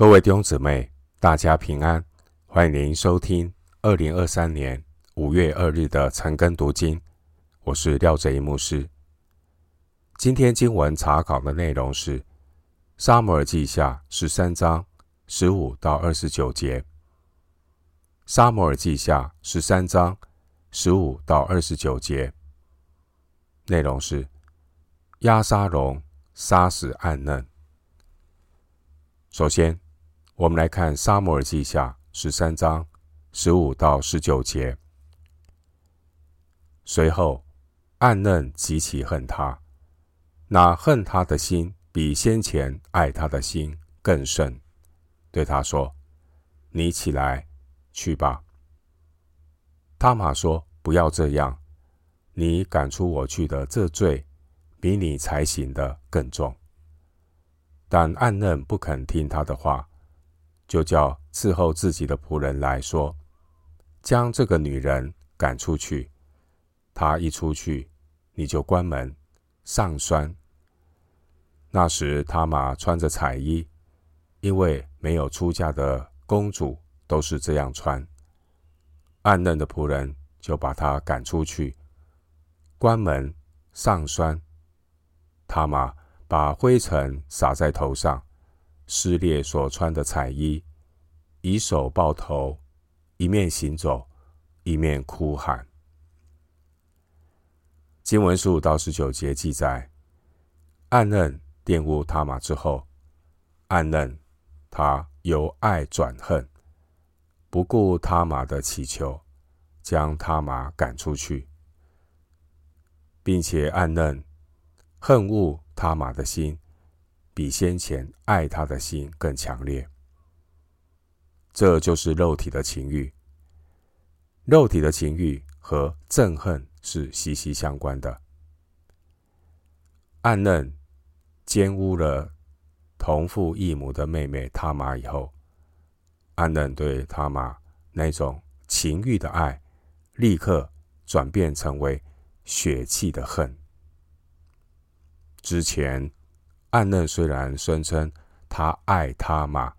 各位弟兄姊妹，大家平安，欢迎您收听二零二三年五月二日的晨更读经。我是廖哲一牧师。今天经文查考的内容是《撒母耳记下》十三章十五到二十九节。《撒母耳记下》十三章十五到二十九节内容是押沙龙杀死暗嫩。首先，我们来看《撒摩尔记下》十三章十五到十九节。随后，暗嫩极其恨他，那恨他的心比先前爱他的心更甚，对他说：“你起来，去吧。”他玛说：“不要这样，你赶出我去的这罪，比你才行的更重。”但暗嫩不肯听他的话。就叫伺候自己的仆人来说，将这个女人赶出去。她一出去，你就关门上栓。那时他玛穿着彩衣，因为没有出嫁的公主都是这样穿。暗嫩的仆人就把她赶出去，关门上栓。他玛把灰尘撒在头上。撕裂所穿的彩衣，以手抱头，一面行走，一面哭喊。经文十五到十九节记载，暗嫩玷污他玛之后，暗嫩他由爱转恨，不顾他玛的祈求，将他玛赶出去，并且暗嫩恨恶他玛的心。比先前爱他的心更强烈，这就是肉体的情欲。肉体的情欲和憎恨是息息相关的。暗嫩奸污了同父异母的妹妹他玛以后，暗嫩对他玛那种情欲的爱，立刻转变成为血气的恨。之前。暗嫩虽然声称他爱他玛，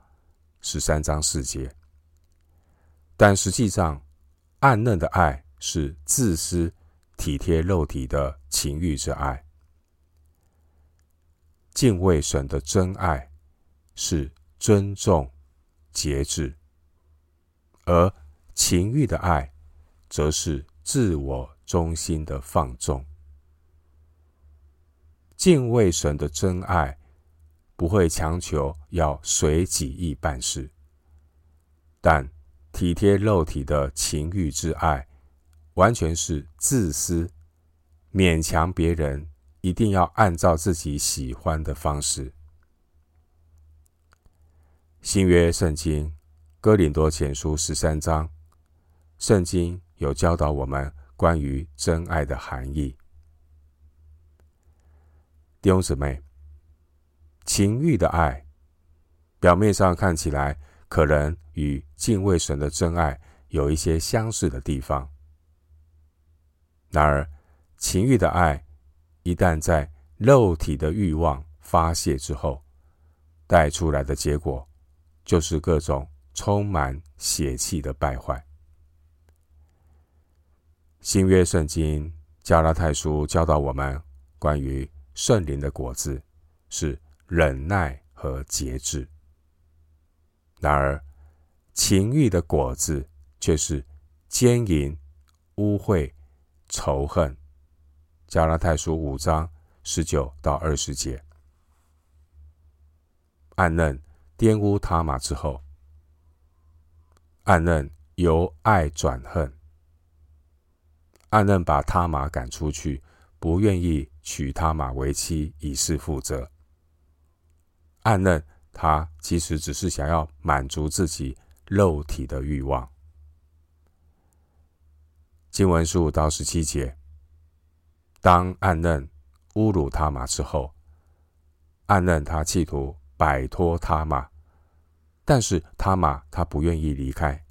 十三章四节，但实际上，暗嫩的爱是自私、体贴肉体的情欲之爱。敬畏神的真爱是尊重、节制，而情欲的爱则是自我中心的放纵。敬畏神的真爱，不会强求要随己意办事；但体贴肉体的情欲之爱，完全是自私，勉强别人一定要按照自己喜欢的方式。新约圣经哥林多前书十三章，圣经有教导我们关于真爱的含义。弟兄姊妹，情欲的爱，表面上看起来可能与敬畏神的真爱有一些相似的地方。然而，情欲的爱一旦在肉体的欲望发泄之后，带出来的结果就是各种充满血气的败坏。新约圣经加拉太书教导我们关于。圣灵的果子是忍耐和节制，然而情欲的果子却是奸淫、污秽、仇恨。加拉太书五章十九到二十节，暗嫩玷污他玛之后，暗嫩由爱转恨，暗嫩把他玛赶出去。不愿意娶他玛为妻，以示负责。暗嫩他其实只是想要满足自己肉体的欲望。经文十五到十七节，当暗嫩侮辱他玛之后，暗嫩他企图摆脱他玛，但是他玛他不愿意离开，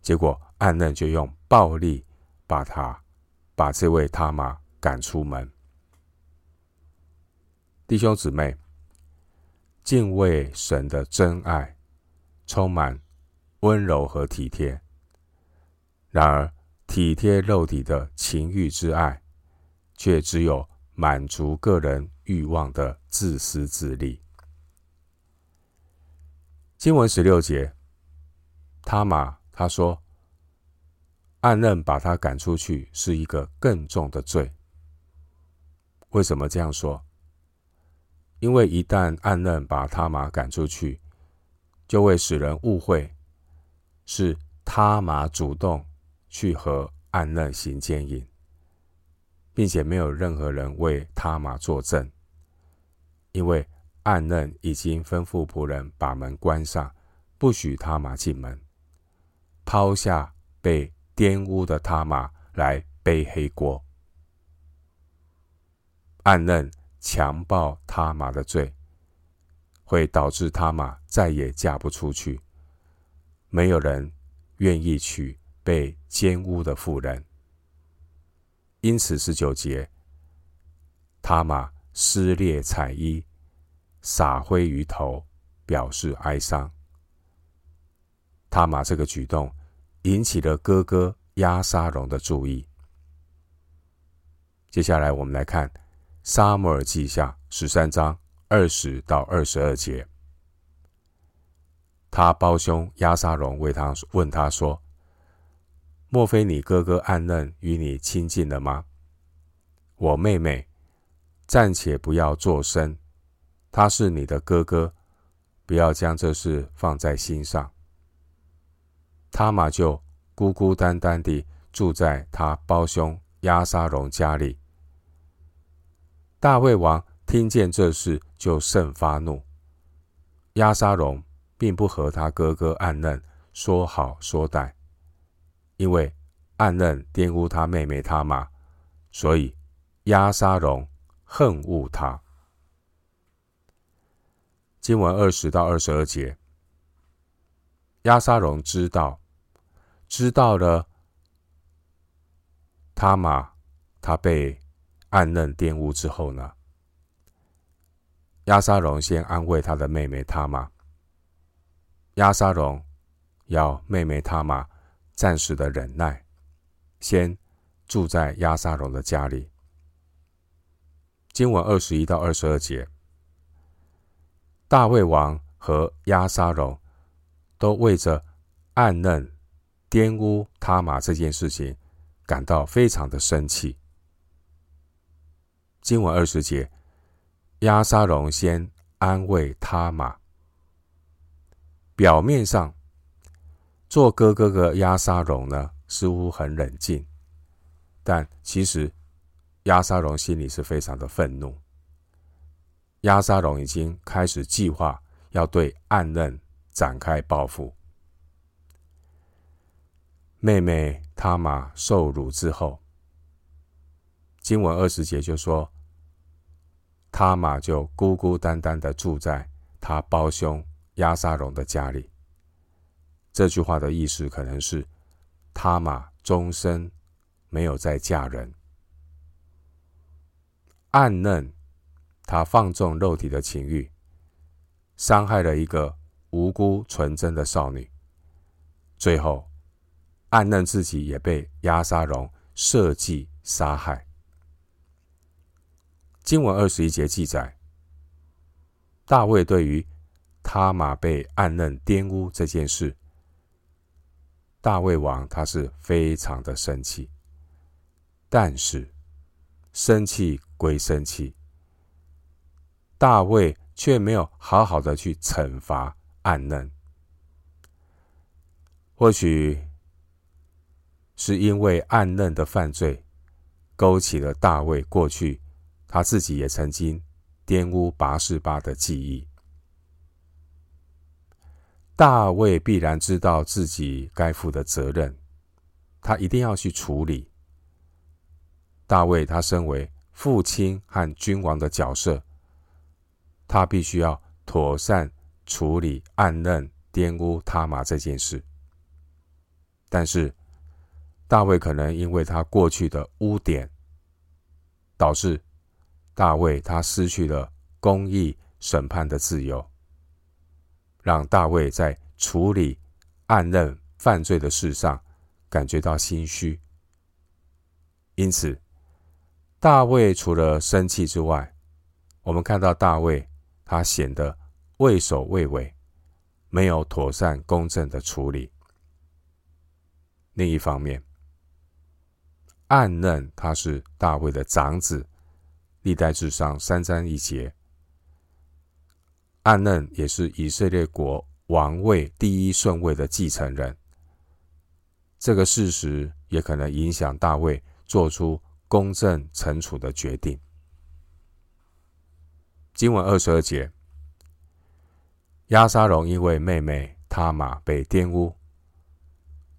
结果暗嫩就用暴力把他把这位他玛。赶出门，弟兄姊妹，敬畏神的真爱，充满温柔和体贴。然而，体贴肉体的情欲之爱，却只有满足个人欲望的自私自利。经文十六节，他玛他说，暗嫩把他赶出去是一个更重的罪。为什么这样说？因为一旦暗嫩把他玛赶出去，就会使人误会是他玛主动去和暗嫩行奸淫，并且没有任何人为他玛作证，因为暗嫩已经吩咐仆人把门关上，不许他玛进门，抛下被玷污的他玛来背黑锅。暗嫩强暴他玛的罪，会导致他玛再也嫁不出去，没有人愿意娶被奸污的妇人。因此十九节，他玛撕裂彩衣，撒灰于头，表示哀伤。他玛这个举动引起了哥哥押沙龙的注意。接下来我们来看。撒母耳记下十三章二十到二十二节，他胞兄押沙龙为他问他说：“莫非你哥哥暗嫩与你亲近了吗？我妹妹暂且不要作声，他是你的哥哥，不要将这事放在心上。”他嘛就孤孤单单地住在他胞兄押沙龙家里。大卫王听见这事，就甚发怒。押沙龙并不和他哥哥暗嫩说好说歹，因为暗嫩玷污他妹妹他玛，所以押沙龙恨恶他。经文二十到二十二节，押沙龙知道，知道了他玛，他被。暗嫩玷污之后呢？押沙龙先安慰他的妹妹他玛。押沙龙要妹妹他玛暂时的忍耐，先住在押沙龙的家里。经文二十一到二十二节，大卫王和押沙龙都为着暗嫩玷污他玛这件事情感到非常的生气。经文二十节，押沙龙先安慰他玛。表面上，做哥哥的押沙龙呢，似乎很冷静，但其实押沙龙心里是非常的愤怒。押沙龙已经开始计划要对暗嫩展开报复。妹妹他玛受辱之后，经文二十节就说。他玛就孤孤单单的住在他胞兄押沙龙的家里。这句话的意思可能是，他玛终身没有再嫁人。暗嫩，他放纵肉体的情欲，伤害了一个无辜纯真的少女。最后，暗嫩自己也被押沙龙设计杀害。经文二十一节记载，大卫对于他马被暗嫩玷污这件事，大卫王他是非常的生气，但是生气归生气，大卫却没有好好的去惩罚暗嫩。或许是因为暗嫩的犯罪，勾起了大卫过去。他自己也曾经玷污拔示巴的记忆。大卫必然知道自己该负的责任，他一定要去处理。大卫他身为父亲和君王的角色，他必须要妥善处理暗嫩玷污他玛这件事。但是大卫可能因为他过去的污点，导致。大卫他失去了公义审判的自由，让大卫在处理暗嫩犯罪的事上感觉到心虚。因此，大卫除了生气之外，我们看到大卫他显得畏首畏尾，没有妥善公正的处理。另一方面，暗嫩他是大卫的长子，历代至上三章一节。暗嫩也是以色列国王位第一顺位的继承人，这个事实也可能影响大卫做出公正惩处的决定。经文二十二节，押沙龙因为妹妹他玛被玷污，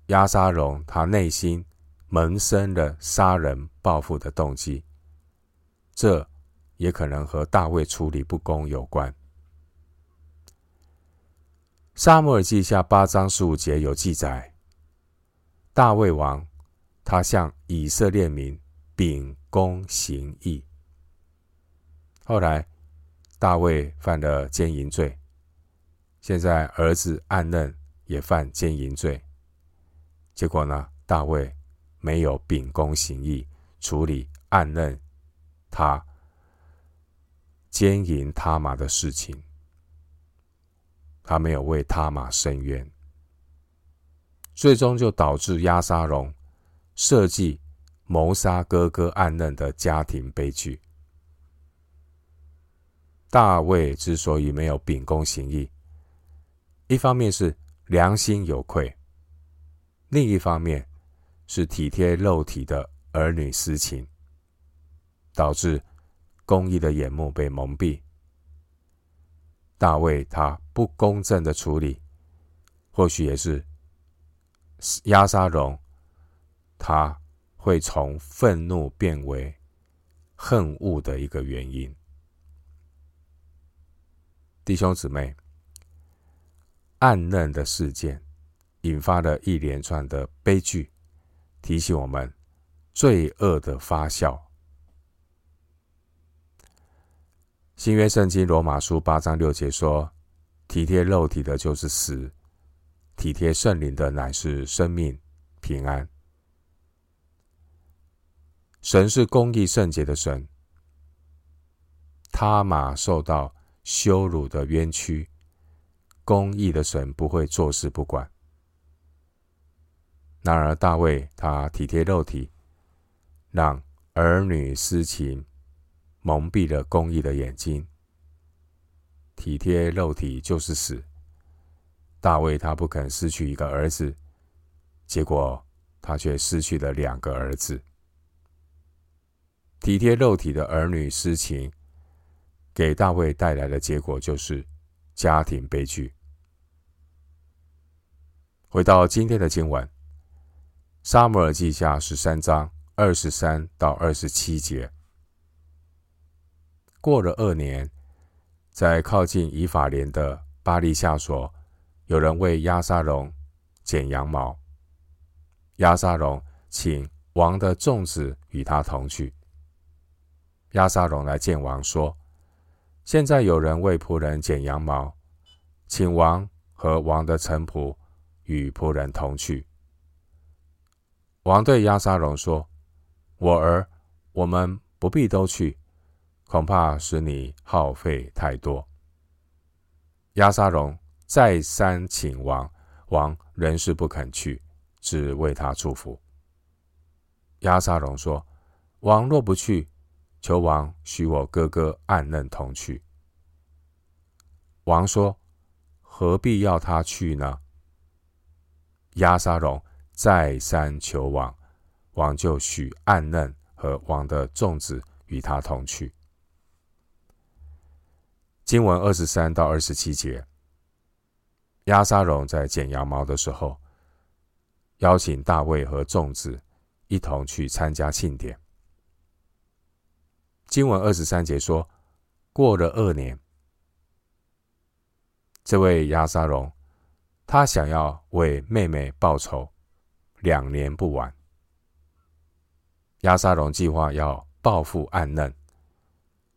押沙龙他内心萌生了杀人报复的动机，这也可能和大卫处理不公有关。撒母耳记下八章十五节有记载，大卫王他向以色列民秉公行义。后来大卫犯了奸淫罪，现在儿子暗嫩也犯奸淫罪，结果呢，大卫没有秉公行义处理暗嫩他奸淫他玛的事情。他没有为他玛伸冤，最终就导致压沙龙设计谋杀哥哥暗嫩的家庭悲剧。大卫之所以没有秉公行义，一方面是良心有愧，另一方面是体贴肉体的儿女私情，导致公义的眼目被蒙蔽。大卫他不公正的处理，或许也是压沙龙他会从愤怒变为恨恶的一个原因。弟兄姊妹，暗嫩的事件引发了一连串的悲剧，提醒我们罪恶的发酵。新约圣经罗马书八章六节说：“体贴肉体的，就是死；体贴圣灵的，乃是生命平安。”神是公义圣洁的神，他玛受到羞辱的冤屈，公义的神不会坐视不管。然而大卫他体贴肉体，让儿女私情。蒙蔽了公义的眼睛，体贴肉体就是死。大卫他不肯失去一个儿子，结果他却失去了两个儿子。体贴肉体的儿女私情，给大卫带来的结果就是家庭悲剧。回到今天的经文，《撒母耳记下》十三章二十三到二十七节。过了二年，在靠近以法莲的巴力夏所，有人为押沙龙剪羊毛。押沙龙请王的众子与他同去。押沙龙来见王说：“现在有人为仆人剪羊毛，请王和王的臣仆与仆人同去。”王对押沙龙说：“我儿，我们不必都去。”恐怕使你耗费太多。押沙龙再三请王，王仍是不肯去，只为他祝福。押沙龙说：“王若不去，求王许我哥哥暗嫩同去。”王说：“何必要他去呢？”押沙龙再三求王，王就许暗嫩和王的众子与他同去。经文二十三到二十七节，亚沙龙在剪羊毛的时候，邀请大卫和众子一同去参加庆典。经文二十三节说，过了二年，这位亚沙龙，他想要为妹妹报仇，两年不晚。亚沙龙计划要报复暗嫩，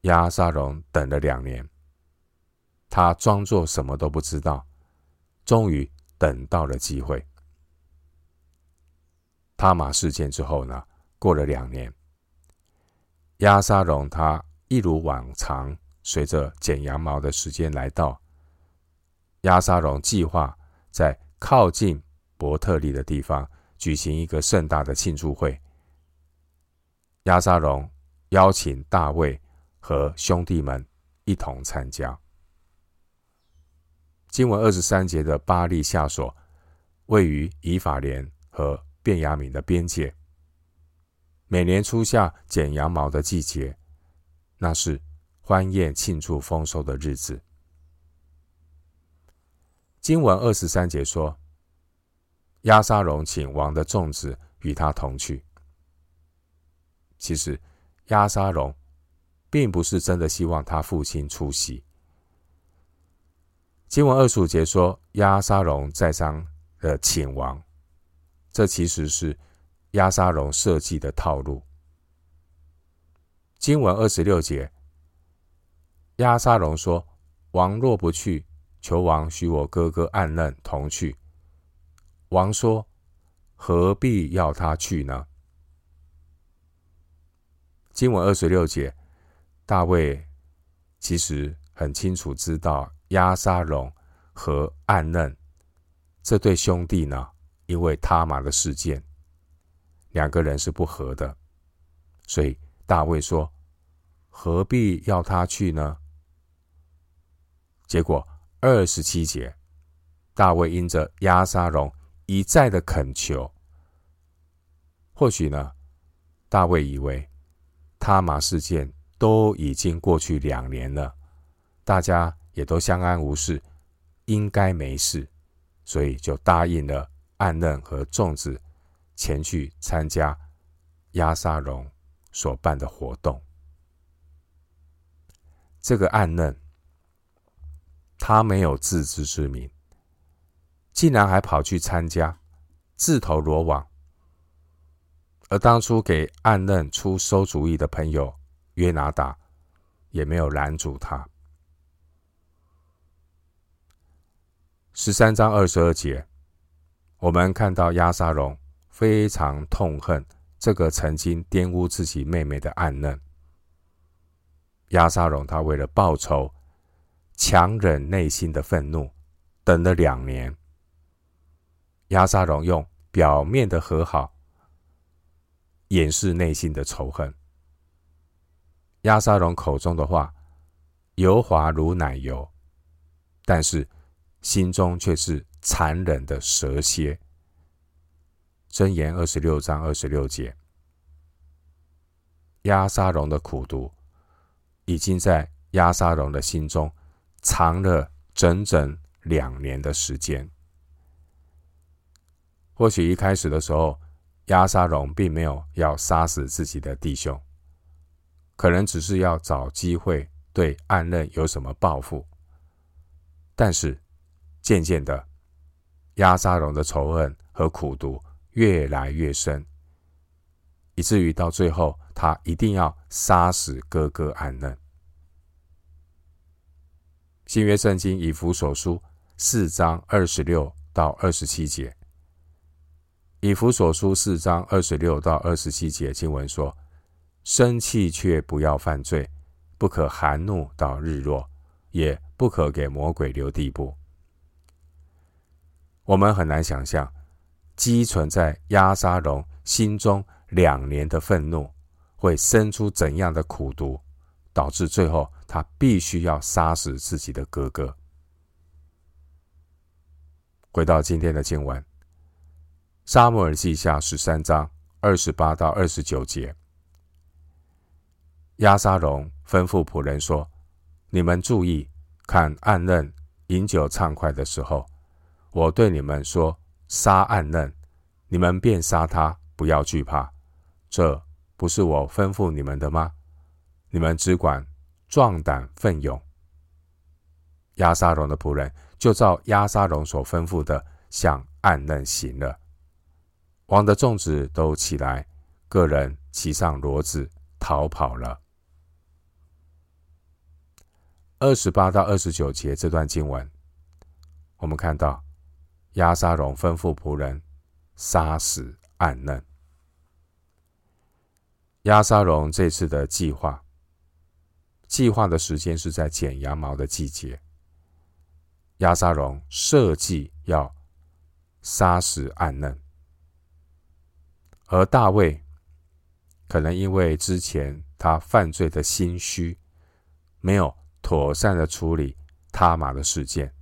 亚沙龙等了两年。他装作什么都不知道，终于等到了机会。他马事件之后呢，过了两年，亚沙龙他一如往常，随着剪羊毛的时间来到，亚沙龙计划在靠近伯特利的地方举行一个盛大的庆祝会。亚沙龙邀请大卫和兄弟们一同参加。经文二十三节的巴利夏所位于以法莲和便雅悯的边界。每年初夏剪羊毛的季节，那是欢宴庆祝丰收的日子。经文二十三节说，押沙龙请王的众子与他同去。其实，押沙龙并不是真的希望他父亲出席。经文二十五节说，押沙龙再三的请王，这其实是押沙龙设计的套路。经文二十六节，押沙龙说：“王若不去，求王许我哥哥暗嫩同去。”王说：“何必要他去呢？”经文二十六节，大卫其实很清楚知道押沙龙和暗嫩这对兄弟呢，因为他玛的事件，两个人是不和的，所以大卫说：“何必要他去呢？”结果二十七节，大卫因着押沙龙一再的恳求，或许呢，大卫以为。他玛事件都已经过去两年了，大家也都相安无事，应该没事，所以就答应了暗嫩和粽子前去参加押沙龙所办的活动。这个暗嫩，他没有自知之明，竟然还跑去参加，自投罗网。而当初给暗嫩出馊主意的朋友约拿达，也没有拦阻他。十三章二十二节，我们看到押沙龙非常痛恨这个曾经玷污自己妹妹的暗嫩。押沙龙他为了报仇，强忍内心的愤怒，等了两年。押沙龙用表面的和好。掩饰内心的仇恨。押沙龙口中的话油滑如奶油，但是心中却是残忍的蛇蝎。箴言二十六章二十六节，押沙龙的苦读已经在押沙龙的心中藏了整整两年的时间。或许一开始的时候。押沙龙并没有要杀死自己的弟兄，可能只是要找机会对暗刃有什么报复。但是渐渐的，押沙龙的仇恨和苦毒越来越深，以至于到最后，他一定要杀死哥哥安嫩。新约圣经以弗所书四章二十六到二十七节。以弗所书四章二十六到二十七节经文说：“生气却不要犯罪，不可含怒到日落，也不可给魔鬼留地步。”我们很难想象，积存在押沙龙心中两年的愤怒，会生出怎样的苦毒，导致最后他必须要杀死自己的哥哥。回到今天的经文。撒母耳记下十三章二十八到二十九节，押沙龙吩咐仆人说：“你们注意看暗嫩饮酒畅快的时候，我对你们说杀暗嫩，你们便杀他，不要惧怕。这不是我吩咐你们的吗？你们只管壮胆奋勇。”押沙龙的仆人就照押沙龙所吩咐的，向暗嫩行了。王的众子都起来，各人骑上骡子逃跑了。二十八到二十九节这段经文，我们看到押沙龙吩咐仆人杀死暗嫩。押沙龙这次的计划，计划的时间是在剪羊毛的季节。押沙龙设计要杀死暗嫩，而大卫可能因为之前他犯罪的心虚，没有妥善的处理他玛的事件。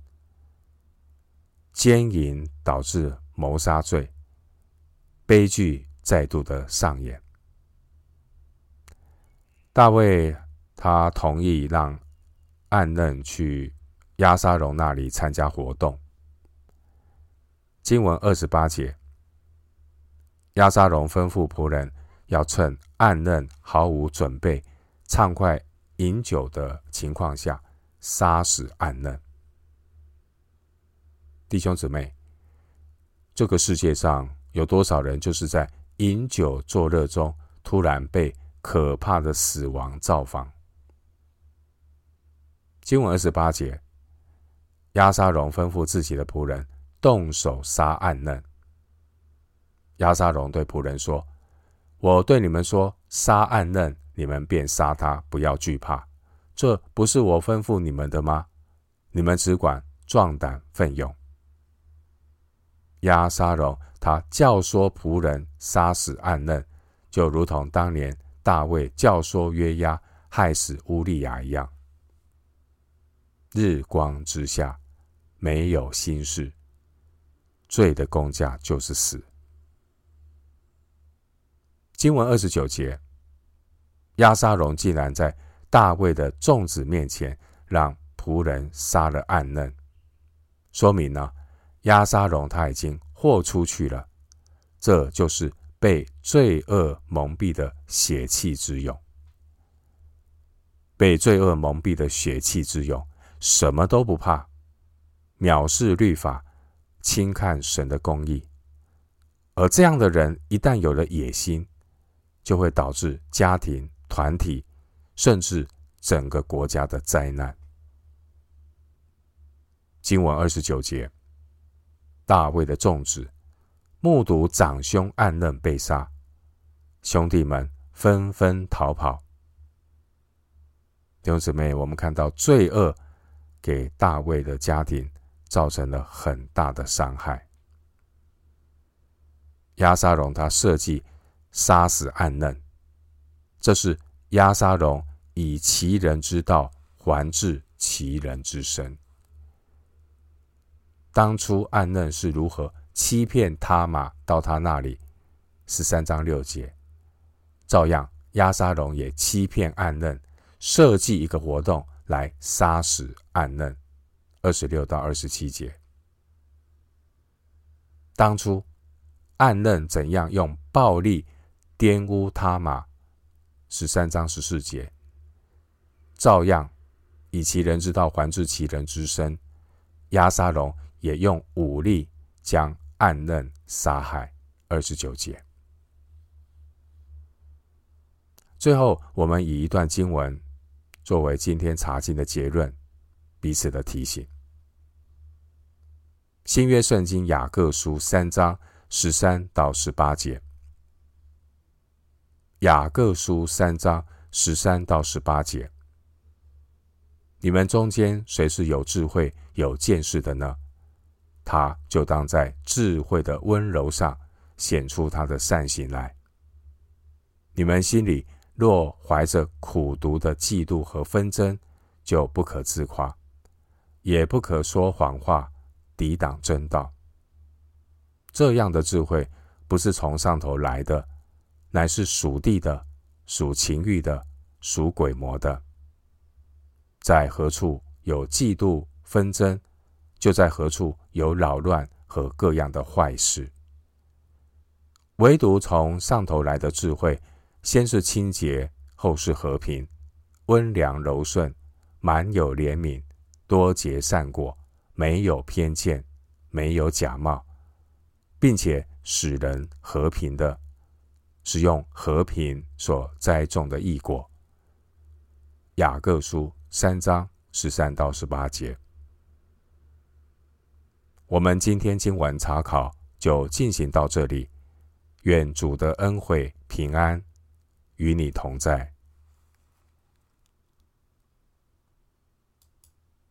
奸淫导致谋杀罪，悲剧再度的上演。大卫他同意让暗嫩去押沙龙那里参加活动。经文二十八节，押沙龙吩咐仆人要趁暗嫩毫无准备、畅快饮酒的情况下杀死暗嫩。弟兄姊妹，这个世界上有多少人就是在饮酒作乐中，突然被可怕的死亡造访？经文二十八节，押沙龙吩咐自己的仆人动手杀暗嫩。押沙龙对仆人说：“我对你们说，杀暗嫩，你们便杀他，不要惧怕。这不是我吩咐你们的吗？你们只管壮胆奋勇。”押沙龙，他教唆仆人杀死暗嫩，就如同当年大卫教唆约押害死乌利亚一样。日光之下没有新事，罪的工价就是死。经文二十九节，押沙龙竟然在大卫的众子面前让仆人杀了暗嫩，说明呢？押沙龙他已经豁出去了，这就是被罪恶蒙蔽的血气之勇。被罪恶蒙蔽的血气之勇，什么都不怕，藐视律法，轻看神的公义。而这样的人一旦有了野心，就会导致家庭、团体，甚至整个国家的灾难。经文二十九节。大卫的众子目睹长兄暗嫩被杀，兄弟们纷纷逃跑。弟兄姊妹，我们看到罪恶给大卫的家庭造成了很大的伤害。押沙龙他设计杀死暗嫩，这是押沙龙以其人之道还治其人之身。当初暗嫩是如何欺骗他玛到他那里？十三章六节，照样押沙龙也欺骗暗嫩，设计一个活动来杀死暗嫩。二十六到二十七节，当初暗嫩怎样用暴力玷污他玛？十三章十四节，照样以其人之道还治其人之身。押沙龙。也用武力将暗嫩杀害。二十九节，最后我们以一段经文作为今天查经的结论，彼此的提醒。新约圣经雅各书三章十三到十八节，雅各书三章十三到十八节，你们中间谁是有智慧、有见识的呢？他就当在智慧的温柔上显出他的善行来。你们心里若怀着苦毒的嫉妒和纷争，就不可自夸，也不可说谎话，抵挡真道。这样的智慧不是从上头来的，乃是属地的、属情欲的、属鬼魔的。在何处有嫉妒纷争，就在何处有扰乱和各样的坏事。唯独从上头来的智慧，先是清洁，后是和平，温良柔顺，满有怜悯，多结善果，没有偏见，没有假冒，并且使人和平的，使用和平所栽种的义果。雅各书三章十三到十八节。我们今天今晚查考就进行到这里。愿主的恩惠平安与你同在。